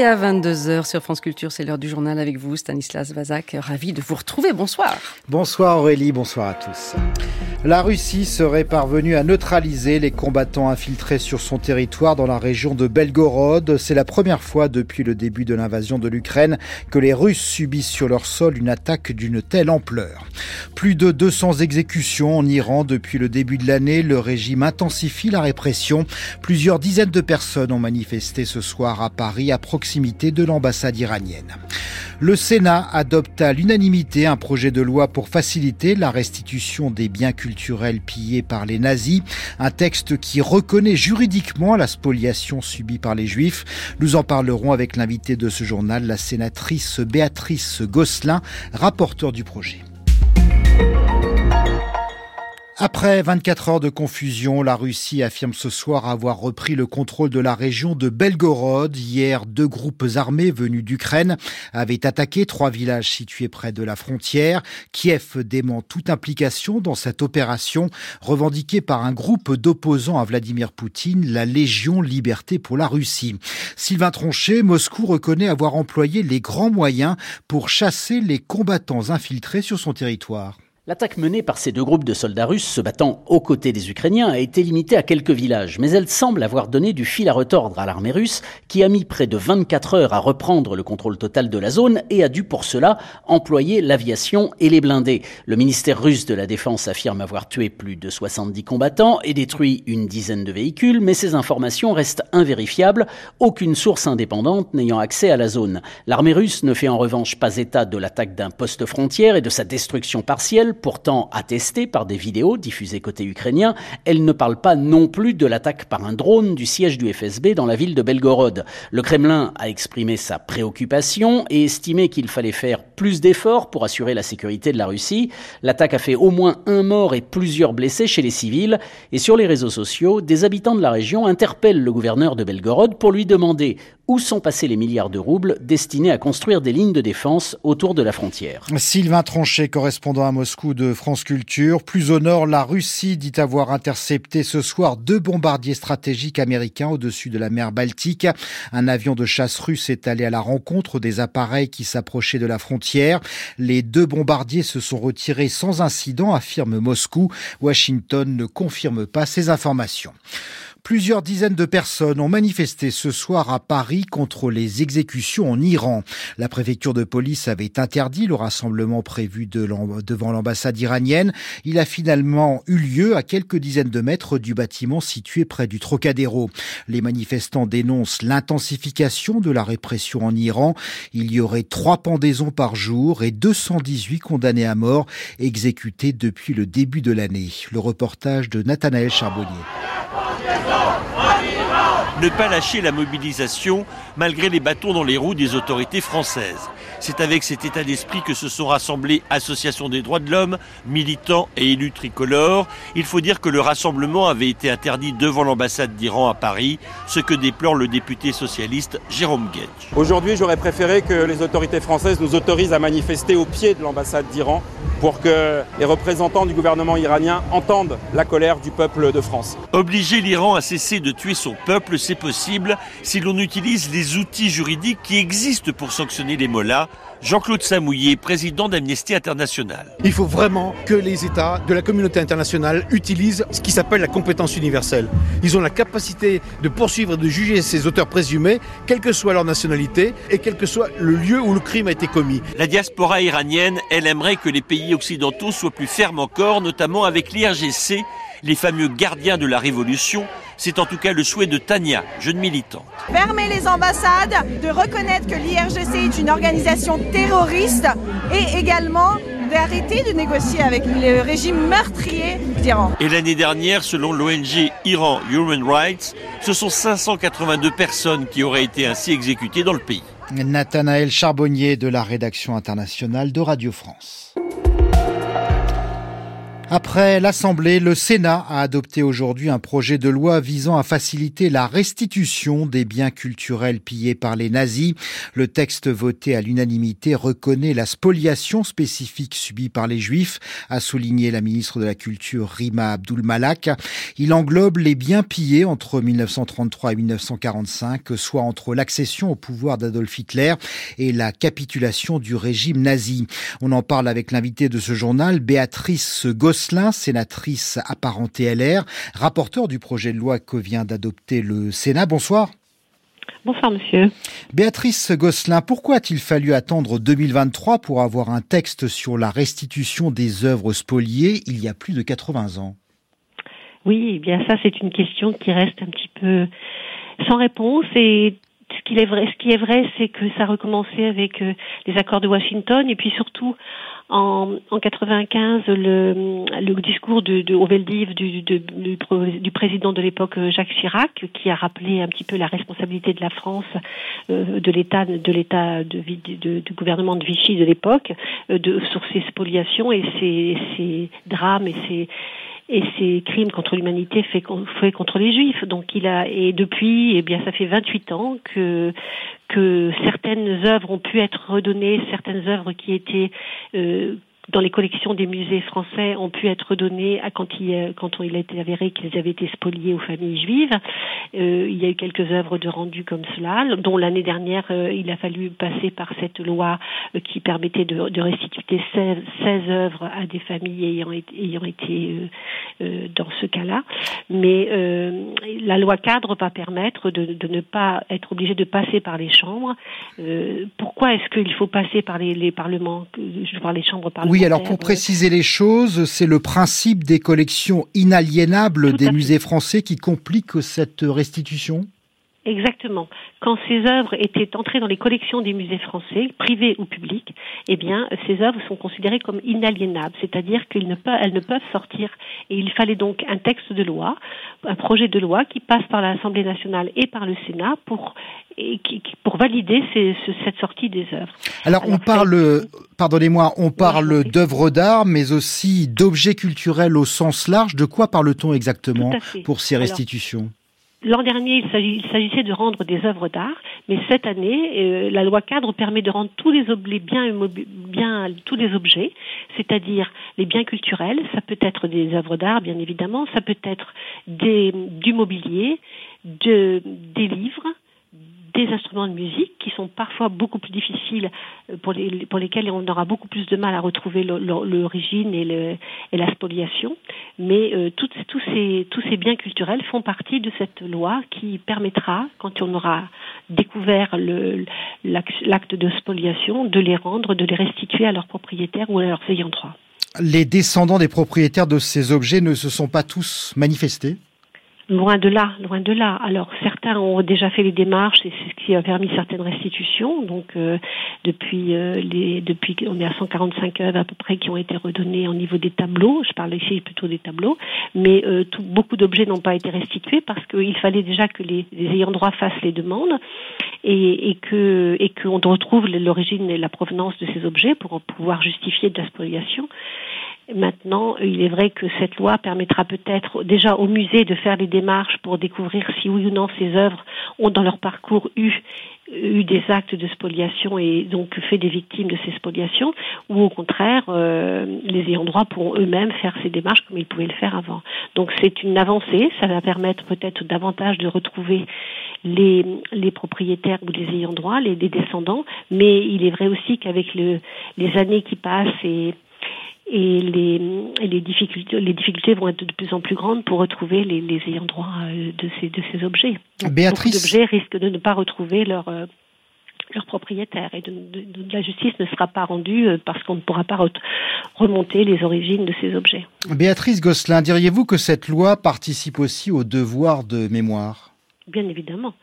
Et à 22h sur France Culture, c'est l'heure du journal avec vous, Stanislas Vazak. Ravi de vous retrouver. Bonsoir. Bonsoir Aurélie, bonsoir à tous. La Russie serait parvenue à neutraliser les combattants infiltrés sur son territoire dans la région de Belgorod. C'est la première fois depuis le début de l'invasion de l'Ukraine que les Russes subissent sur leur sol une attaque d'une telle ampleur. Plus de 200 exécutions en Iran depuis le début de l'année. Le régime intensifie la répression. Plusieurs dizaines de personnes ont manifesté ce soir à Paris à proximité de l'ambassade iranienne. Le Sénat adopte à l'unanimité un projet de loi pour faciliter la restitution des biens culturels pillés par les nazis, un texte qui reconnaît juridiquement la spoliation subie par les juifs. Nous en parlerons avec l'invité de ce journal, la sénatrice Béatrice Gosselin, rapporteur du projet. Après 24 heures de confusion, la Russie affirme ce soir avoir repris le contrôle de la région de Belgorod. Hier, deux groupes armés venus d'Ukraine avaient attaqué trois villages situés près de la frontière. Kiev dément toute implication dans cette opération revendiquée par un groupe d'opposants à Vladimir Poutine, la Légion Liberté pour la Russie. Sylvain Tronchet, Moscou reconnaît avoir employé les grands moyens pour chasser les combattants infiltrés sur son territoire. L'attaque menée par ces deux groupes de soldats russes se battant aux côtés des Ukrainiens a été limitée à quelques villages, mais elle semble avoir donné du fil à retordre à l'armée russe qui a mis près de 24 heures à reprendre le contrôle total de la zone et a dû pour cela employer l'aviation et les blindés. Le ministère russe de la Défense affirme avoir tué plus de 70 combattants et détruit une dizaine de véhicules, mais ces informations restent invérifiables, aucune source indépendante n'ayant accès à la zone. L'armée russe ne fait en revanche pas état de l'attaque d'un poste frontière et de sa destruction partielle pourtant attestée par des vidéos diffusées côté ukrainien, elle ne parle pas non plus de l'attaque par un drone du siège du FSB dans la ville de Belgorod. Le Kremlin a exprimé sa préoccupation et estimé qu'il fallait faire plus d'efforts pour assurer la sécurité de la Russie. L'attaque a fait au moins un mort et plusieurs blessés chez les civils. Et sur les réseaux sociaux, des habitants de la région interpellent le gouverneur de Belgorod pour lui demander où sont passés les milliards de roubles destinés à construire des lignes de défense autour de la frontière. Sylvain Tronchet, correspondant à Moscou de France Culture. Plus au nord, la Russie dit avoir intercepté ce soir deux bombardiers stratégiques américains au-dessus de la mer Baltique. Un avion de chasse russe est allé à la rencontre des appareils qui s'approchaient de la frontière. Les deux bombardiers se sont retirés sans incident, affirme Moscou. Washington ne confirme pas ces informations. Plusieurs dizaines de personnes ont manifesté ce soir à Paris contre les exécutions en Iran. La préfecture de police avait interdit le rassemblement prévu devant l'ambassade iranienne. Il a finalement eu lieu à quelques dizaines de mètres du bâtiment situé près du Trocadéro. Les manifestants dénoncent l'intensification de la répression en Iran. Il y aurait trois pendaisons par jour et 218 condamnés à mort exécutés depuis le début de l'année. Le reportage de Nathanaël Charbonnier. Ne pas lâcher la mobilisation malgré les bâtons dans les roues des autorités françaises. C'est avec cet état d'esprit que se sont rassemblés associations des droits de l'homme, militants et élus tricolores. Il faut dire que le rassemblement avait été interdit devant l'ambassade d'Iran à Paris, ce que déplore le député socialiste Jérôme Gage. Aujourd'hui, j'aurais préféré que les autorités françaises nous autorisent à manifester au pied de l'ambassade d'Iran pour que les représentants du gouvernement iranien entendent la colère du peuple de France. Obliger l'Iran à cesser de tuer son peuple, c'est possible si l'on utilise les outils juridiques qui existent pour sanctionner les mollahs. Jean-Claude Samouillet, président d'Amnesty International. Il faut vraiment que les États de la communauté internationale utilisent ce qui s'appelle la compétence universelle. Ils ont la capacité de poursuivre et de juger ces auteurs présumés, quelle que soit leur nationalité et quel que soit le lieu où le crime a été commis. La diaspora iranienne, elle aimerait que les pays occidentaux soient plus fermes encore, notamment avec l'IRGC, les fameux gardiens de la révolution. C'est en tout cas le souhait de Tania, jeune militante. Fermer les ambassades, de reconnaître que l'IRGC est une organisation terroriste et également d'arrêter de négocier avec le régime meurtrier d'Iran. Et l'année dernière, selon l'ONG Iran Human Rights, ce sont 582 personnes qui auraient été ainsi exécutées dans le pays. Nathanaël Charbonnier de la rédaction internationale de Radio France. Après l'Assemblée, le Sénat a adopté aujourd'hui un projet de loi visant à faciliter la restitution des biens culturels pillés par les nazis. Le texte voté à l'unanimité reconnaît la spoliation spécifique subie par les Juifs, a souligné la ministre de la Culture Rima Abdul Malak. Il englobe les biens pillés entre 1933 et 1945, soit entre l'accession au pouvoir d'Adolf Hitler et la capitulation du régime nazi. On en parle avec l'invité de ce journal, Béatrice Goss sénatrice apparentée LR, rapporteur du projet de loi que vient d'adopter le Sénat. Bonsoir. Bonsoir, monsieur. Béatrice Gosselin, pourquoi a-t-il fallu attendre 2023 pour avoir un texte sur la restitution des œuvres spoliées il y a plus de 80 ans? Oui, eh bien ça, c'est une question qui reste un petit peu sans réponse et ce qui est vrai, ce qui est vrai, c'est que ça a recommencé avec euh, les accords de Washington et puis surtout en, en 95, le, le discours de, de au Veldiv du, du, du, président de l'époque euh, Jacques Chirac, qui a rappelé un petit peu la responsabilité de la France, euh, de l'État, de l'État de, du gouvernement de Vichy de l'époque, euh, de sur ces spoliations et ces, ces drames et ces et ces crimes contre l'humanité faits fait contre les juifs. Donc il a et depuis eh bien ça fait 28 ans que que certaines œuvres ont pu être redonnées, certaines œuvres qui étaient euh, dans les collections des musées français ont pu être donnés à quand il, quand il a été avéré qu'ils avaient été spoliés aux familles juives. Euh, il y a eu quelques œuvres de rendu comme cela, dont l'année dernière euh, il a fallu passer par cette loi euh, qui permettait de, restituer 16, 16, œuvres à des familles ayant ayant été euh, dans ce cas-là. Mais la loi cadre va permettre de, ne pas être obligé de passer par les chambres. pourquoi est-ce qu'il faut passer par les, les parlements, par les chambres parlementaires? Alors pour préciser les choses, c'est le principe des collections inaliénables des musées français qui complique cette restitution? Exactement. Quand ces œuvres étaient entrées dans les collections des musées français, privés ou publics, eh bien, ces œuvres sont considérées comme inaliénables, c'est-à-dire qu'elles ne, peuvent, elles ne peuvent sortir. Et il fallait donc un texte de loi, un projet de loi qui passe par l'Assemblée nationale et par le Sénat pour, et qui, pour valider ces, cette sortie des œuvres. Alors, Alors on parle, pardonnez-moi, on parle d'œuvres d'art, mais aussi d'objets culturels au sens large. De quoi parle-t-on exactement pour ces restitutions? L'an dernier, il s'agissait de rendre des œuvres d'art, mais cette année, euh, la loi cadre permet de rendre tous les, bien, tous les objets, c'est-à-dire les biens culturels. Ça peut être des œuvres d'art, bien évidemment. Ça peut être des, du mobilier, de, des livres, des instruments de musique qui sont parfois beaucoup plus difficiles, euh, pour, les, pour lesquels on aura beaucoup plus de mal à retrouver l'origine et la spoliation. Mais euh, tous, ces, tous ces biens culturels font partie de cette loi qui permettra, quand on aura découvert l'acte de spoliation, de les rendre, de les restituer à leurs propriétaires ou à leurs ayants droit. Les descendants des propriétaires de ces objets ne se sont pas tous manifestés? Loin de là, loin de là. Alors certains ont déjà fait les démarches et c'est ce qui a permis certaines restitutions. Donc euh, depuis euh, les depuis on est à 145 œuvres à peu près qui ont été redonnées au niveau des tableaux. Je parle ici plutôt des tableaux, mais euh, beaucoup d'objets n'ont pas été restitués parce qu'il fallait déjà que les, les, ayants droit fassent les demandes et, et que et qu'on retrouve l'origine et la provenance de ces objets pour pouvoir justifier de la spoliation. Maintenant, il est vrai que cette loi permettra peut-être déjà au musée de faire les démarches pour découvrir si oui ou non ces œuvres ont dans leur parcours eu eu des actes de spoliation et donc fait des victimes de ces spoliations, ou au contraire, euh, les ayants droit pourront eux-mêmes faire ces démarches comme ils pouvaient le faire avant. Donc c'est une avancée, ça va permettre peut-être davantage de retrouver les, les propriétaires ou les ayants droit, les, les descendants, mais il est vrai aussi qu'avec le, les années qui passent et et les, les, difficultés, les difficultés vont être de plus en plus grandes pour retrouver les, les ayants droit euh, de ces, de ces objets. Béatrice. Beaucoup d'objets risquent de ne pas retrouver leur, euh, leur propriétaire et de, de, la justice ne sera pas rendue euh, parce qu'on ne pourra pas remonter les origines de ces objets. Béatrice Gosselin, diriez-vous que cette loi participe aussi au devoir de mémoire? Bien évidemment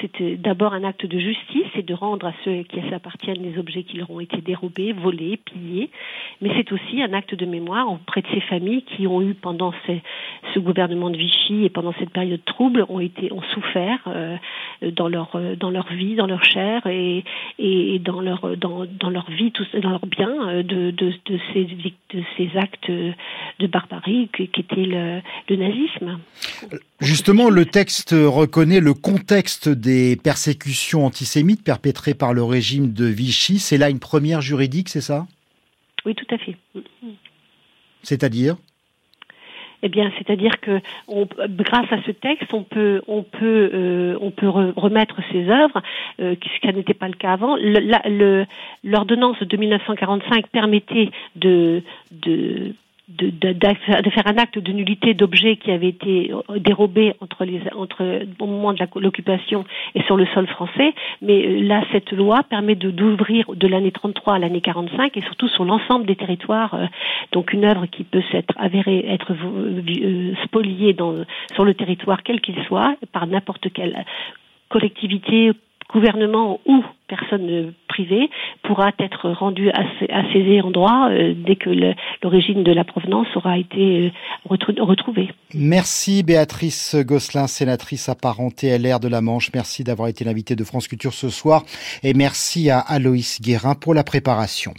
c'est d'abord un acte de justice et de rendre à ceux qui s'appartiennent les objets qui leur ont été dérobés, volés, pillés, mais c'est aussi un acte de mémoire auprès de ces familles qui ont eu pendant ce gouvernement de Vichy et pendant cette période trouble ont été ont souffert euh, dans leur dans leur vie, dans leur chair et, et dans leur dans, dans leur vie, dans leur bien de, de, de ces de ces actes de barbarie qui, qui était le, le nazisme. Justement, le texte reconnaît le contexte des persécutions antisémites perpétrées par le régime de Vichy. C'est là une première juridique, c'est ça? Oui, tout à fait. C'est-à-dire? Eh bien, c'est-à-dire que on, grâce à ce texte, on peut, on peut, euh, on peut remettre ces œuvres, euh, ce qui n'était pas le cas avant. L'ordonnance le, de 1945 permettait de, de de, de, de, faire un acte de nullité d'objets qui avaient été dérobés entre les, entre, au moment de l'occupation et sur le sol français. Mais euh, là, cette loi permet d'ouvrir de, l'année 33 à l'année 45 et surtout sur l'ensemble des territoires. Euh, donc une œuvre qui peut s'être avérée être euh, spoliée dans, sur le territoire quel qu'il soit par n'importe quelle collectivité, gouvernement ou personne privée pourra être rendue à, ces droit euh, dès que l'origine de la provenance aura été euh, retrouvée. Merci Béatrice Gosselin, sénatrice apparentée l'air de la Manche. Merci d'avoir été l'invitée de France Culture ce soir et merci à Aloïs Guérin pour la préparation.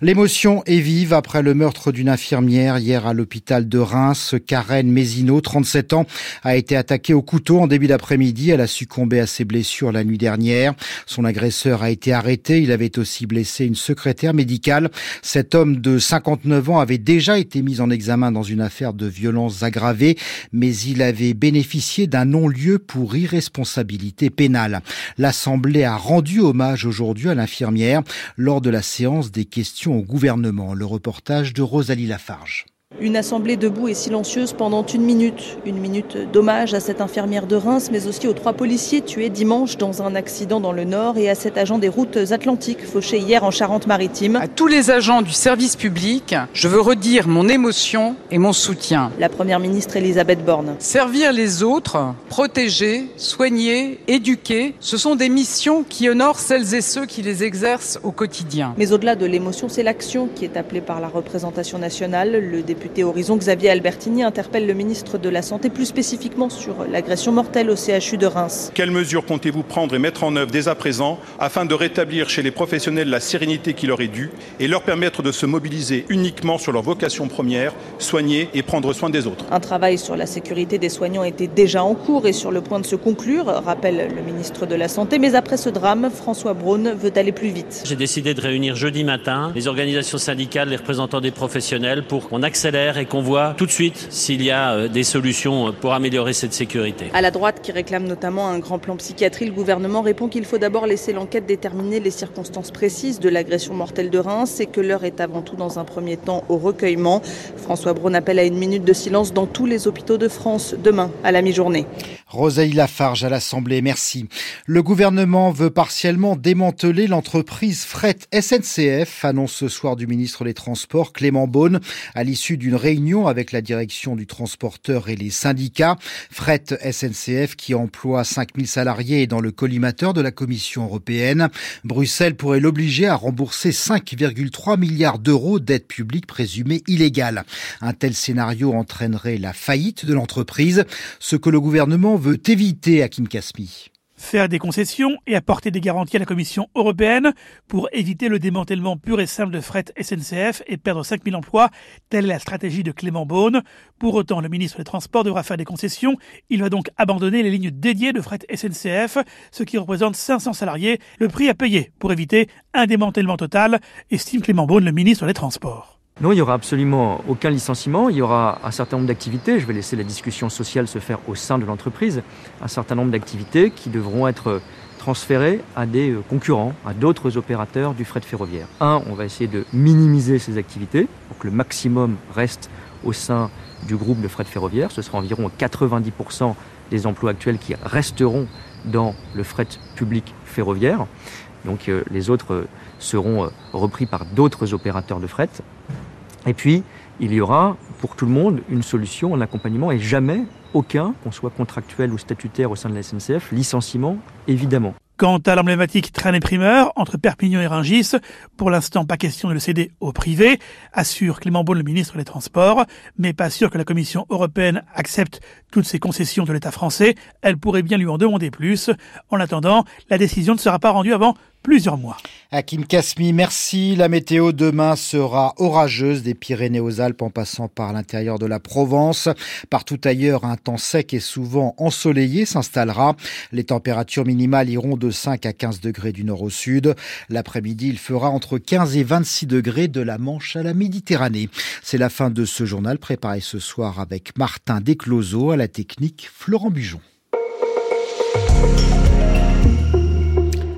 L'émotion est vive après le meurtre d'une infirmière hier à l'hôpital de Reims. Karen Mézineau, 37 ans, a été attaquée au couteau en début d'après-midi. Elle a succombé à ses blessures la nuit dernière. Son agresseur a été arrêté. Il avait aussi blessé une secrétaire médicale. Cet homme de 59 ans avait déjà été mis en examen dans une affaire de violence aggravée, mais il avait bénéficié d'un non-lieu pour irresponsabilité pénale. L'Assemblée a rendu hommage aujourd'hui à l'infirmière lors de la séance des questions au gouvernement. Le reportage de Rosalie Lafarge. Une assemblée debout et silencieuse pendant une minute. Une minute d'hommage à cette infirmière de Reims, mais aussi aux trois policiers tués dimanche dans un accident dans le Nord et à cet agent des routes atlantiques fauché hier en Charente-Maritime. À tous les agents du service public, je veux redire mon émotion et mon soutien. La première ministre Elisabeth Borne. Servir les autres, protéger, soigner, éduquer, ce sont des missions qui honorent celles et ceux qui les exercent au quotidien. Mais au-delà de l'émotion, c'est l'action qui est appelée par la représentation nationale. Le député député Horizon Xavier Albertini interpelle le ministre de la Santé plus spécifiquement sur l'agression mortelle au CHU de Reims. Quelles mesures comptez-vous prendre et mettre en œuvre dès à présent afin de rétablir chez les professionnels la sérénité qui leur est due et leur permettre de se mobiliser uniquement sur leur vocation première, soigner et prendre soin des autres? Un travail sur la sécurité des soignants était déjà en cours et sur le point de se conclure, rappelle le ministre de la Santé. Mais après ce drame, François Braun veut aller plus vite. J'ai décidé de réunir jeudi matin les organisations syndicales, les représentants des professionnels pour qu'on accélère et qu'on voit tout de suite s'il y a euh, des solutions pour améliorer cette sécurité. À la droite, qui réclame notamment un grand plan psychiatrie, le gouvernement répond qu'il faut d'abord laisser l'enquête déterminer les circonstances précises de l'agression mortelle de Reims et que l'heure est avant tout dans un premier temps au recueillement. François Braun appelle à une minute de silence dans tous les hôpitaux de France demain à la mi-journée. Rosalie Lafarge à l'Assemblée, merci. Le gouvernement veut partiellement démanteler l'entreprise Fret SNCF, annonce ce soir du ministre des Transports Clément Beaune à l'issue d'une réunion avec la direction du transporteur et les syndicats. Fret SNCF qui emploie 5000 salariés dans le collimateur de la Commission européenne. Bruxelles pourrait l'obliger à rembourser 5,3 milliards d'euros d'aide publique présumée illégale. Un tel scénario entraînerait la faillite de l'entreprise, ce que le gouvernement veut éviter, Hakim Kasmi faire des concessions et apporter des garanties à la Commission européenne pour éviter le démantèlement pur et simple de fret SNCF et perdre 5000 emplois. Telle est la stratégie de Clément Beaune. Pour autant, le ministre des Transports devra faire des concessions. Il va donc abandonner les lignes dédiées de fret SNCF, ce qui représente 500 salariés. Le prix à payer pour éviter un démantèlement total, estime Clément Beaune, le ministre des Transports. Non, il n'y aura absolument aucun licenciement. Il y aura un certain nombre d'activités. Je vais laisser la discussion sociale se faire au sein de l'entreprise. Un certain nombre d'activités qui devront être transférées à des euh, concurrents, à d'autres opérateurs du fret ferroviaire. Un, on va essayer de minimiser ces activités pour que le maximum reste au sein du groupe de fret ferroviaire. Ce sera environ 90% des emplois actuels qui resteront dans le fret public ferroviaire. Donc euh, les autres euh, seront repris par d'autres opérateurs de fret. Et puis, il y aura pour tout le monde une solution, un accompagnement et jamais aucun, qu'on soit contractuel ou statutaire au sein de la SNCF, licenciement, évidemment. Quant à l'emblématique train des primeurs entre Perpignan et Rungis, pour l'instant pas question de le céder au privé, assure Clément Beaune, le ministre des Transports, mais pas sûr que la Commission européenne accepte toutes ces concessions de l'État français. Elle pourrait bien lui en demander plus. En attendant, la décision ne sera pas rendue avant plusieurs mois. Hakim Kasmi, merci. La météo demain sera orageuse des Pyrénées aux Alpes en passant par l'intérieur de la Provence. Partout ailleurs, un temps sec et souvent ensoleillé s'installera. Les températures minimales iront de 5 à 15 degrés du nord au sud. L'après-midi, il fera entre 15 et 26 degrés de la Manche à la Méditerranée. C'est la fin de ce journal préparé ce soir avec Martin Descloseaux à la technique Florent Bujon.